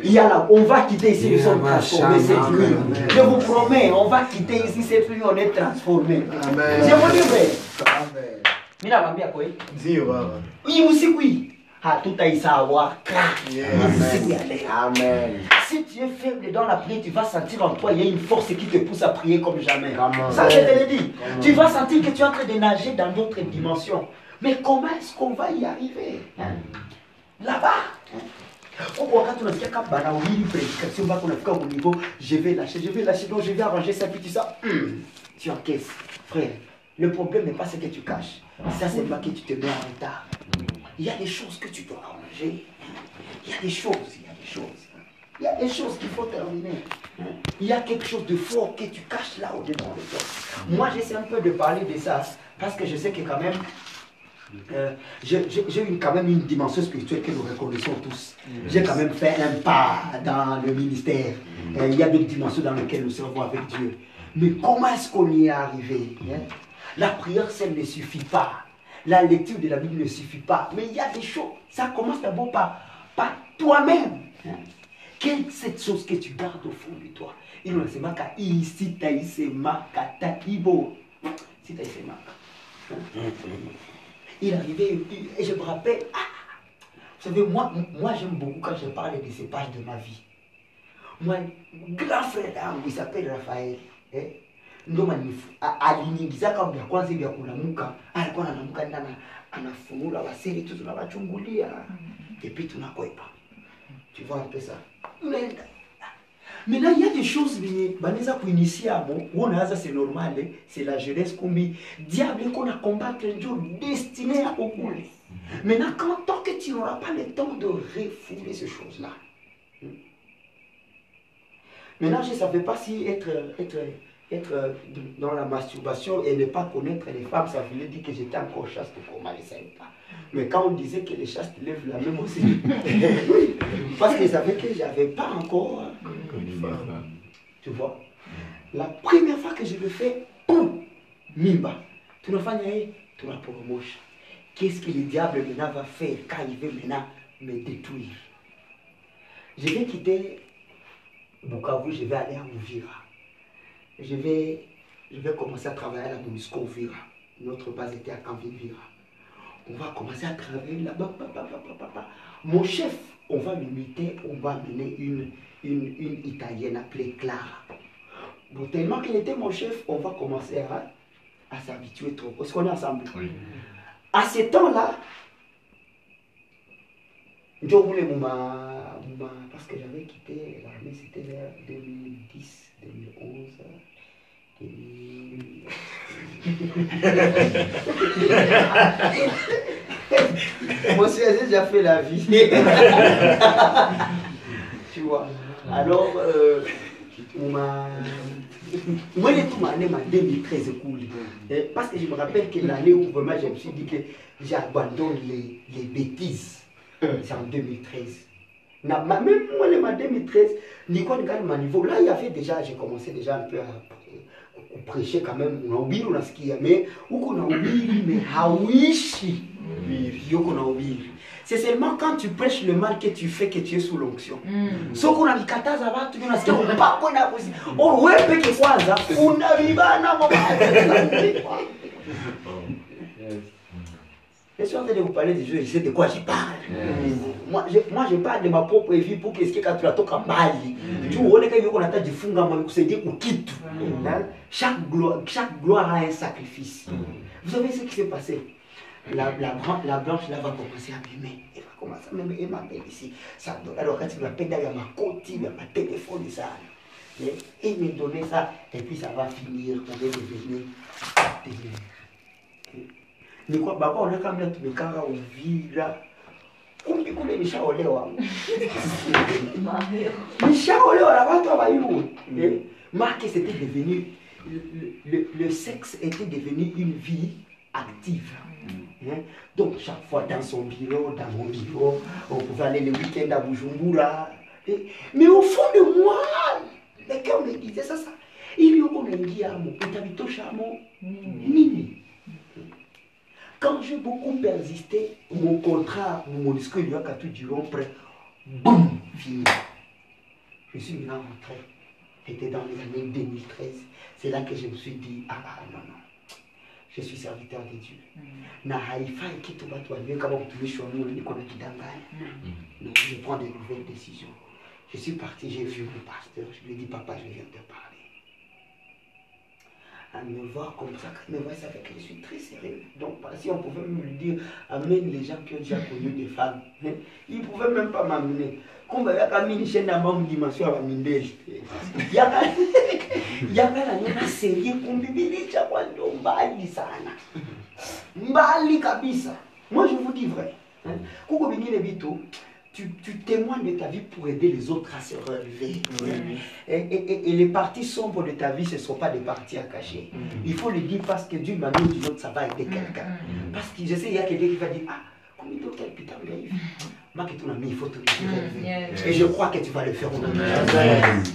il y a là, on va quitter ici, nous sommes transformés cette nuit. Je vous promets, on va quitter ici cette nuit, on est transformés. Je vous dis, vrai. Amen. Mimi nakwambia kweli? Ndio baba. Hii usiku hii hatutaisawaka. Yes. Hii usiku ya leo. Amen. Si tu es faible dans la prière, tu vas sentir en toi, il y a une force qui te pousse à prier comme jamais. Comment? Ça, je te le dis. Comment? Tu vas sentir que tu es en train de nager dans d'autres dimensions. Mais comment est-ce qu'on va y arriver hein? Là-bas. Huko wakati unasikia kama banahubiri prédication mpaka unafika au niveau je vais lâcher, je vais lâcher, donc je vais arranger ça, puis tu sais, hum, tu encaisses. Frère, le problème n'est pas ce que tu caches. Ça, c'est pas que tu te mets en retard. Il y a des choses que tu dois arranger. Il y a des choses, il y a des choses. Il y a des choses qu'il faut terminer. Il y a quelque chose de fort que tu caches là au-dedans de toi. Moi, j'essaie un peu de parler de ça parce que je sais que quand même, euh, j'ai une- quand même une dimension spirituelle que nous reconnaissons tous. J'ai quand même fait un pas dans le ministère. Euh, il y a d'autres dimensions dans lesquelles nous servons avec Dieu. Mais comment est-ce qu'on y est arrivé hein? La prière seule ne suffit pas. La lecture de la Bible ne suffit pas. Mais il y a des choses. Ça commence d'abord par, par toi-même. hein. Quelle est cette chose que tu gardes au fond de toi? Il arrivait et je me rappelle. ah, vous savez, moi, moi j'aime beaucoup quand je parle de ces pages de ma vie. Moi, grand frère yangu il s'appelle Raphaël. Eh? Ndo manifu a- aliniingizaka vya kwanza vya kulamuka. Alikuwa analamuka nda ana- anafunula wasiri tu tunawachungulia. Tunakwepa? Tu vois un peu ça unaenda Maintenant, il y a des choses mo unaanza c'est normal eh, c'est la jeunesse kumbi. Diable iko na combattre njo destiné ya kokule maintenant quand tant que tu n'auras pas le temps de refouler ces choses là maintenant je ne savais pas si être être être euh, dans la masturbation et ne pas connaître les femmes, ça voulait dire que j'étais encore chaste pour moi, je ne pas. Mais quand on disait que les chastes lèvent la même aussi, parce qu'ils savaient que je n'avais pas encore, euh, tu vois? La première fois que je le fais, boum, mimba, tunafanya hii, tunaporomosha. Qu'est-ce que le diable maintenant va faire quand il veut maintenant me détruire? Je vais quitter Bukavu, je vais aller à Ouvira je vais, je vais commencer à travailler à la MONUSCO Vira. Notre base était à Canville Vira. On va commencer à travailler là-bas. Mon chef, on va l'imiter, on va amener une, une, une Italienne appelée Clara. Bon, tellement qu'elle était mon chef, on va commencer à, à s'habituer trop. Est-ce qu'on est ensemble? À ce temps-là, je voulais ma- parce que j'avais quitté l'armée, c'était vers 2010, 2011. 2000. Moi aussi, j'ai déjà fait la vie. tu vois. Alors, euh, muma mwele tu maane ma 2013 kule Eh, parce que je me rappelle que l'année où vraiment je me suis dit que j'abandonne les, les bêtises c'est en 2013 na, ma, même moi ma 2013 nilikuwa ningali ma niveau là il y avait déjà j'ai commencé déjà un peu à prêcher quand même unahubiri unasikia mais huko unahubiri mais hauishi yoko unahubiri c'est seulement quand tu prêches le mal que tu fais que tu es sous l'onction soko unavikataza watu ndio unasikia upako na kusi oh wewe peke kwanza unavibana mabaya Yes. Je suis en train de vous parler des jeux, je sais de quoi je parle. Moi, je, moi, je parle de ma propre vie pour que quand tu natoka mbali. Tu uone kama yuko nataka jifunga mama kusaidia kukitu. Hein? Chaque gloire, chaque gloire a un sacrifice. Vous savez ce qui s'est passé? La, la, la blanche là va commencer à m'aimer. Elle va commencer à m'aimer. Elle m'appelle ici. Ça donne. Alors quand tu m'appelles dans ma côte, dans ma téléphone, ça. Et il me donnait ça. Et puis ça va finir. On va devenir partenaire. nilikuwa baba unakaa mna tumekanga Uvira, kumbe kumbe nishaolewa, nishaolewa na watu hawayui eh? Marque c'était devenu le, sexe était devenu une vie active. Hein? Donc chaque fois dans son bureau, dans mon bureau, on pouvait aller le week-end à Bujumbura. Mais au fond de moi, le cœur me disait ça, ça. Il y nini? Quand j'ai beaucoup persisté, mon contrat, mon discours, il y a qu'à tout du rompre, boum, fini. Je suis maintenant rentré. C'était dans les années 2013. C'est là que je me suis dit, ah, ah non, non, je suis serviteur de Dieu. Na haifai kitu watu wajue kama mtumishi wa Mungu niko nakidanganya. Donc je prends de nouvelles décisions. Je suis parti, j'ai vu mon pasteur, je lui ai dit, papa, je viens te parler. À me voir comme ça, quand il me voit, ça fait que je suis très sérieux. Donc, si on pouvait me lui dire, amène les gens qui ont déjà connu des femmes. hein, Ils ne pouvaient même pas m'amener. Kumbe yaka mini chaîne à mon dimension à mindeli. Yaka yaka na nyona serie kumbi bilicha kwa ndo mbali sana. Mbali kabisa. Moi je vous dis vrai. hein, Kuko bingine vitu tu, tu témoignes de ta vie pour aider les autres à se relever. Et, et- et- et les parties sombres de ta vie, ce ne sont pas des parties à cacher. Il faut le dire parce que d'une manière ou d'une autre, ça va aider quelqu'un. Parce que je sais, il y a quelqu'un qui va dire Ah, combien de quel putain de Moi, que tu as mis, il faut te. Yes. Et je crois que tu vas le faire.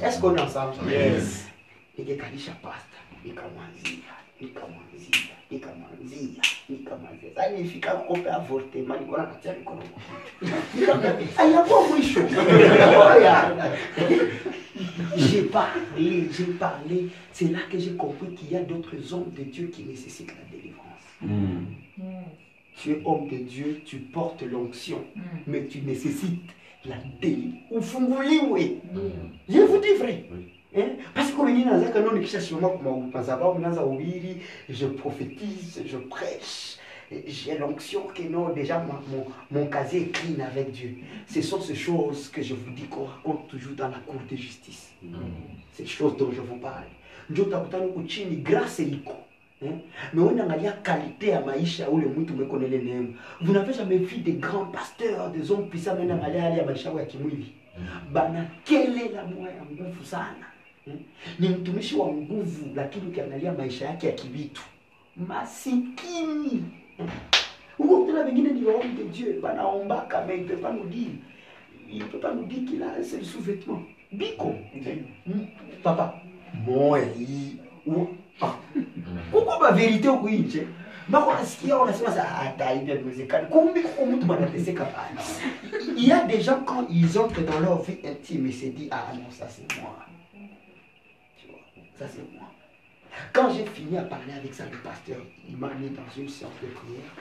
Est-ce qu'on est ensemble? Yes. nikekalisha sasa kope mikono mwisho j'ai parlé j'ai parlé c'est là que j'ai compris qu'il y a d'autres hommes de Dieu qui nécessitent la délivrance tu es homme de Dieu tu portes l'onction mais tu nécessites la délivrance. Ufunguliwe je vous dis vrai. Oui. Eh? parce que wengine nazaka nao nikishasimama kwa madhabahu naanza ubiri je prophétise je prêche j'ai l'onction que non déjà ma- mon, mon casier est clean avec Dieu. Ce sont ces choses que je vous dis qu'on raconte toujours dans la cour de justice. Ces choses dont je vous parle. Ndio utakutana huku chini grâce iko eh? mais unaangalia qualité ya maisha ule mtu na ile neema vous n'avez jamais vu des grands pasteurs des hommes puissants mais hali ya maisha ya kimwili. Bana kelela moya ya nguvu sana? Ni mtumishi wa nguvu lakini ukiangalia maisha yake ya kivitu. Masikini. Huko vingine ni de Dieu banaombaka mais il peut pas nous dire. Il peut pas nous dire qu'il a un seul sous-vêtement. Biko. Papa. Moya hii u- ah. kuko nje unasema sa hata hivi haiwezekani kumbe kuko mtu anateseka pale il y a des gens quand ils entrent dans leur vie intime ils se disent ah non ça c'est moi ça c'est moi. Quand j'ai fini à parler avec ça le pasteur il m'a mis dans une séance de prière.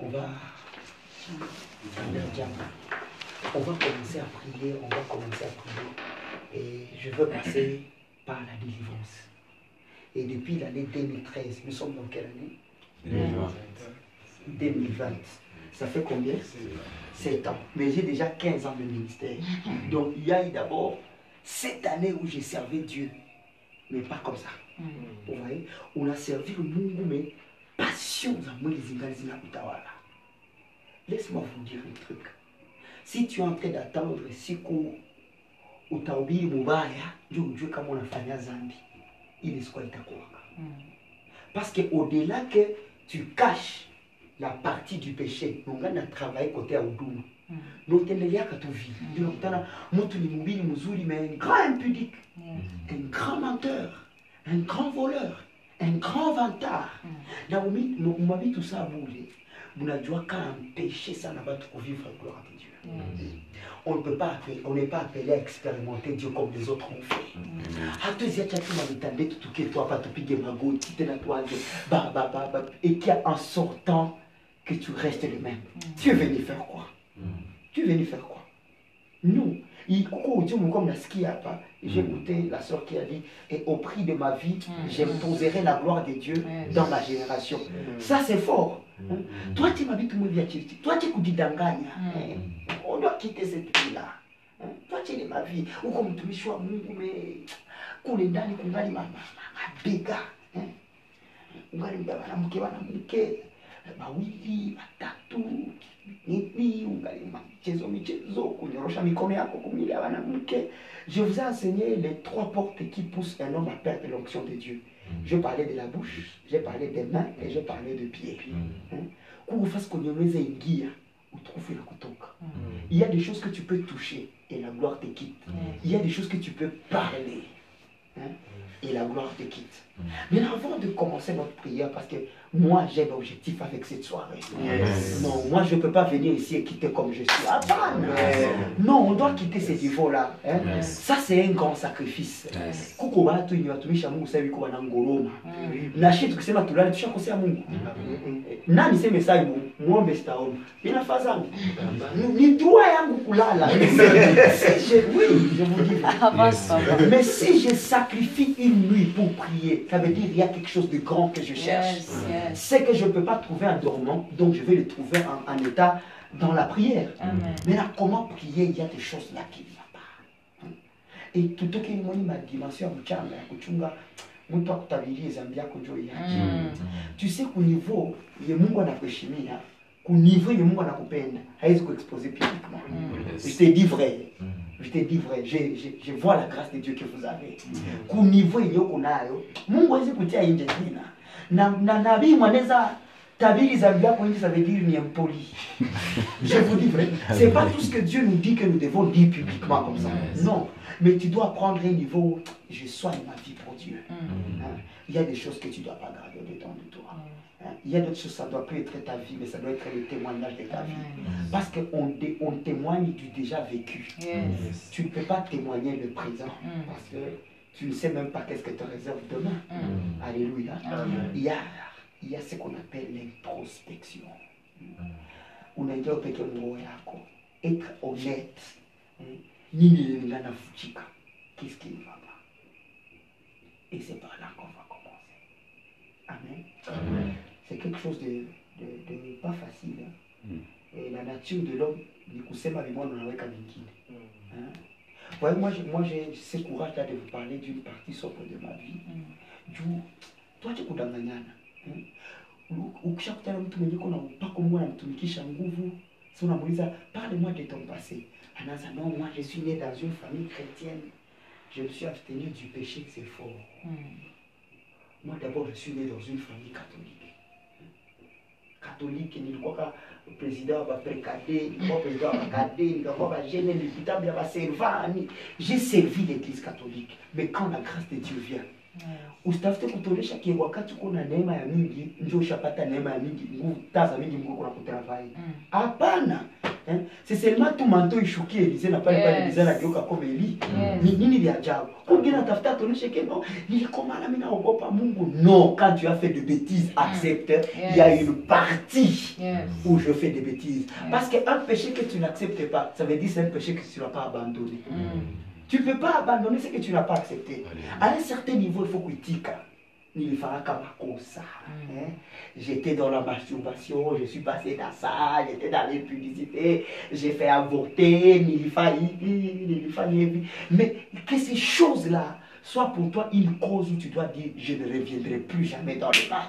On va on va commencer à prier on va commencer à prier. Et je veux passer par la délivrance. Et depuis l'année 2013 nous sommes dans quelle année? 2020. Ça fait combien? 7 ans. Mais j'ai déjà 15 ans de ministère. Donc il y a eu d'abord cette année où j'ai servi Dieu. Mais pas comme ça. Vous voyez On a servi le Mungu, mais passion. Laisse-moi vous dire un truc. Si tu es en train d'attendre siku utahubiri mubaya ndio ujue kama unafanya zambi ile siku itakuwaka parce que au-delà que tu caches la partie du péché ungani na travailler côté ya huduma na utaendeleaka tu ni mzuri mais un grand impudique un grand menteur un grand voleur un grand vantard. Na mumabitu saa bule munajua kana mpeshe sana batu kuvivre la gloire de Dieu. On ne peut pas on n'est pas appelé à expérimenter Dieu comme les autres ont fait. Hatuziacha tu mamitande tutuke tu hapa tupige magoti tena tuanze ba ba ba ba. Et a en sortant que tu restes le même. Tu es venu faire quoi? Tu es venu faire quoi? Nous écouté la sœur qui a dit et au prix de ma vie j'imposerai la gloire de Dieu dans ma génération. Ça c'est fort. Hein? vya chirichi tuache kujidanganya eh. on doit quitter cette vie. Là hein. mavi uko mtumishi wa mungu me kule ndani kungali ma- ma- ma- mabega eh. ungali mga wanamke wanamke mawili matatu nini ungali michezo michezo kunyorosha mikono yako kumili ya wanamke je vous ai enseigné les trois portes qui poussent un homme à perdre l'onction de Dieu. Je parlais de la bouche j'ai parlé des mains et j'ai parlé de pieds. Unaweza ingia utukufu inakutoka il y a des choses que tu peux toucher et la gloire te quitte. Il y a des choses que tu peux parler. Hein, et la gloire te quitte. Mais avant de commencer notre prière parce que moi j'ai l'objectif avec cette soirée. Yes. non moi je ne peux pas venir ici et quitter comme je suis. Attends, non on doit quitter ce niveau là hein. ça c'est un grand sacrifice. Wa mungu sasa hivi kuwa na ngoroma na shi tukisema tulale tushakosea mungu. Nani seme sai muombe sitaomba. Inafaa zangu Ni- ni droit yangu kulala. Si je, oui je vous dis. Papa. mais si je sacrifie une nuit pour prier ça veut dire il y a quelque chose de grand que je cherche Yes, yes. c'est que je ne peux pas trouver un dormant donc je vais le trouver en, en état dans la prière Amen. Maintenant, comment prier? Il y a des choses là qui ne vont pas. Et mtu akutabirie zambi yako njoo iache. Mm. Tu sais Mungu anakuheshimia, kuniveau ye Mungu anakupenda, haiwezi kuexposer publiquement. Je te dis vrai. Je te dis vrai, je, je, je vois la grâce de Dieu que vous avez. Kuniveau yenye uko nayo, Mungu hawezi kutia nje jina. Na na nabii mwanaweza tabiri zambi yako nje, ça veut dire ni impoli. Je vous dis vrai, c'est pas tout ce que Dieu nous dit que nous devons dire publiquement comme ça. Non, mais tu dois prendre un niveau où je soigne ma vie pour Dieu. Hein? Il y a des choses que tu ne dois pas garder dedans de toi. Il y a d'autres choses, ça ne doit plus être ta vie, mais ça doit être le témoignage de ta vie. Parce qu'on dé- on témoigne du déjà vécu. Yes. Tu ne peux pas témoigner le présent Mm. parce que tu ne sais même pas qu'est-ce que te réserve demain. Mm. Alléluia. Amen. Il y a, il y a ce qu'on appelle l'introspection. Unaingia peke nguo yako, être honnête. Mm. Nini? Qu'est-ce qui ne va pas? Et c'est par là qu'on va commencer. Amen. C'est quelque chose de, de, de pas facile. hein. Et la nature de l'homme ni kusema vimono naweka vingine. Hein? Ouais, moi, j'ai- moi j'ai ce courage-là de vous parler d'une partie sobre de ma vie. juu tuache kudanganyana? U- ukishakutana mtu mwenye kuna upako mungu anamtumikisha nguvu si unamuuliza parle moi de ton passé anaanza non moi je suis né dans une famille chrétienne je me suis abstenu du péché c'est fort moi d'abord je suis né dans une famille catholique catholique nilikuwaka président wa baprekade nilikuwa président wa bakade nikakuwa bagene nilipita bya baservani j'ai servi l'église catholique mais quand la grâce de dieu vient usitafute kutonesha kie wakati uko na neema ya mingi njo ushapata neema ya mingi nguvu taza mingi mungu kuna kutravai hapana eh? c'est seulement tu manto ishukie elize na pale pale Yes. elize nageuka kama eli. Yes. ni nini vya ajabu kungine natafuta atoneshe ke no nilikomana mi naogopa mungu. Non quand tu as fait de bêtises accepte. Il y a une partie Yes. où je fais des bêtises. Parce qu'un péché que tu n'acceptes pas ça veut dire c'est un péché que tu n'as pas abandonné. Tu ne peux pas abandonner ce que tu n'as pas accepté. À un certain niveau, il faut critique. nilifaraka makosa eh? j'étais dans la masturbation je suis passé dans ça j'étais dans l'impudicité j'ai fait avorter nilifanya hivi mais que ces choses là soient pour toi une cause où tu dois dire je ne reviendrai plus jamais dans le mal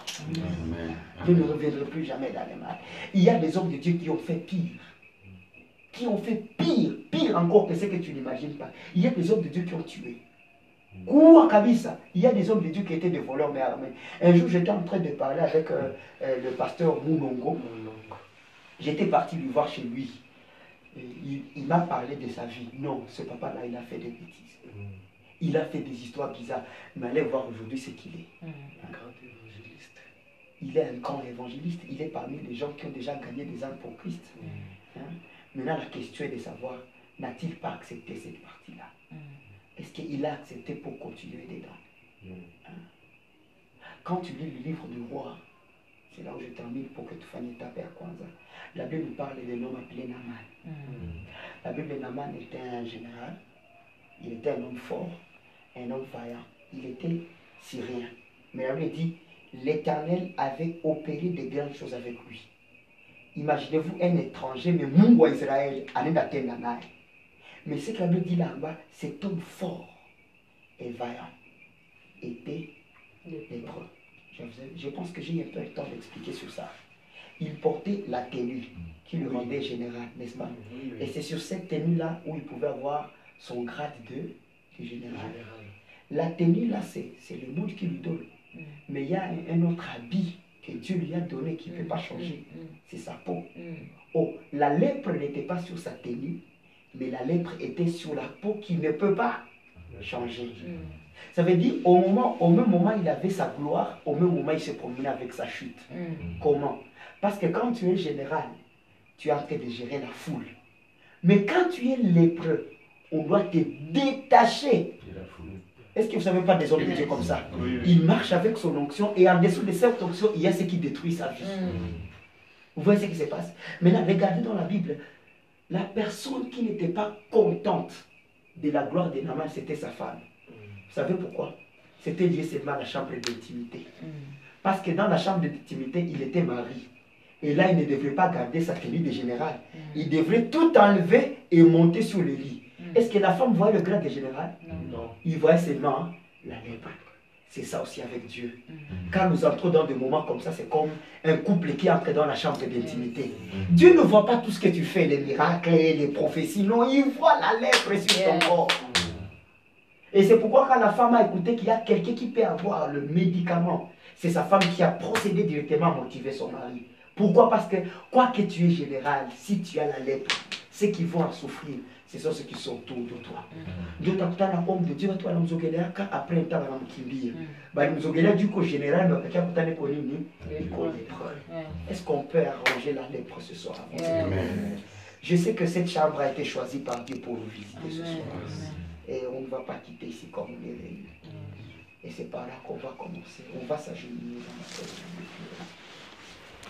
je ne reviendrai plus jamais dans le mal il y a des hommes de Dieu qui ont fait pire qui ont fait pire, pire pire encore que ce que tu n'imagines pas. Il y a des hommes de Dieu qui ont tué. Kabisa Il y a des hommes de Dieu qui étaient des voleurs mais armés. Un jour, j'étais en train de parler avec euh, euh, le pasteur Moulongo. J'étais parti lui voir chez lui. Et il il m'a parlé de sa vie. Non, ce papa-là, il a fait des bêtises. Il a fait des histoires bizarres. Mais allez voir aujourd'hui ce qu'il est. Un grand évangéliste. Il est un grand évangéliste. Il est parmi les gens qui ont déjà gagné des âmes pour Christ. Hein? Maintenant, la question est de savoir, n'a-t-il pas accepté cette partie-là? Est-ce qu'il a accepté pour continuer dedans Hein? Quand tu lis le livre du roi, c'est là où je termine pour que tu fasses ta père Kwanzaa. La Bible nous parle d'un homme appelé Naman. La Bible de Naman était un général. Il était un homme fort, un homme vaillant. Il était syrien. Mais la Bible dit, l'Éternel avait opéré de grandes choses avec lui. Imaginez-vous un étranger, mais Mungu Israël, Anendaten Nanai. Mais ce que la Bible dit là-bas, cet homme fort et vaillant était lépreux. Je, pense que j'ai un peu le temps d'expliquer sur ça. Il portait la tenue qui le rendait général, n'est-ce pas? Et c'est sur cette tenue-là où il pouvait avoir son grade de, de général. La tenue là, c'est c'est le monde qui lui donne. Mais il y a un, un autre habit que Dieu lui a donné qui ne peut pas changer. C'est sa peau. Oh, la lèpre n'était pas sur sa tenue, mais la lèpre était sur la peau qui ne peut pas changer. Ça veut dire, au, moment, au même moment, il avait sa gloire, au même moment, il se promenait avec sa chute. Comment? Parce que quand tu es général, tu es en train de gérer la foule. Mais quand tu es lépreux, on doit te détacher. Est-ce que vous ne savez pas des hommes de Dieu comme ça? Oui, oui. Il marche avec son onction et en dessous de cette onction, il y a ce qui détruit sa vie. Vous voyez ce qui se passe? Maintenant, regardez dans la Bible, la personne qui n'était pas contente de la gloire de Naaman, c'était sa femme. Vous savez pourquoi? C'était lié seulement à la chambre d'intimité. Parce que dans la chambre d'intimité, il était mari. Et là, il ne devrait pas garder sa tenue de général. Il devrait tout enlever et monter sur le lit. Est-ce que la femme voit le grade de général Non. il voit seulement la lèpre. C'est ça aussi avec Dieu. Quand nous entrons dans des moments comme ça, c'est comme un couple qui entre dans la chambre d'intimité. Dieu ne voit pas tout ce que tu fais, les miracles, les prophéties. Non, il voit la lèpre sur ton corps. Et c'est pourquoi quand la femme a écouté qu'il y a quelqu'un qui peut avoir le médicament, c'est sa femme qui a procédé directement à motiver son mari. Pourquoi? Parce que quoi que tu es général, si tu as la lèpre, ceux qui vont en souffrir, ce sont ceux qui sont autour de toi. Ndio utakutana homme de Dieu watu wanamzogelea ka après un temps wanamkimbia. Bali mzogelea du ko général mais akakia kutane kwa nini? Iko lépreux. Est-ce qu'on peut arranger la lèpre ce soir avant Je sais que cette chambre a été choisie par Dieu pour nous visiter ce Amen. soir. Et on ne va pas quitter ici comme on est réunis. Et c'est par là qu'on va commencer. On va s'agenouiller dans la présence de Dieu.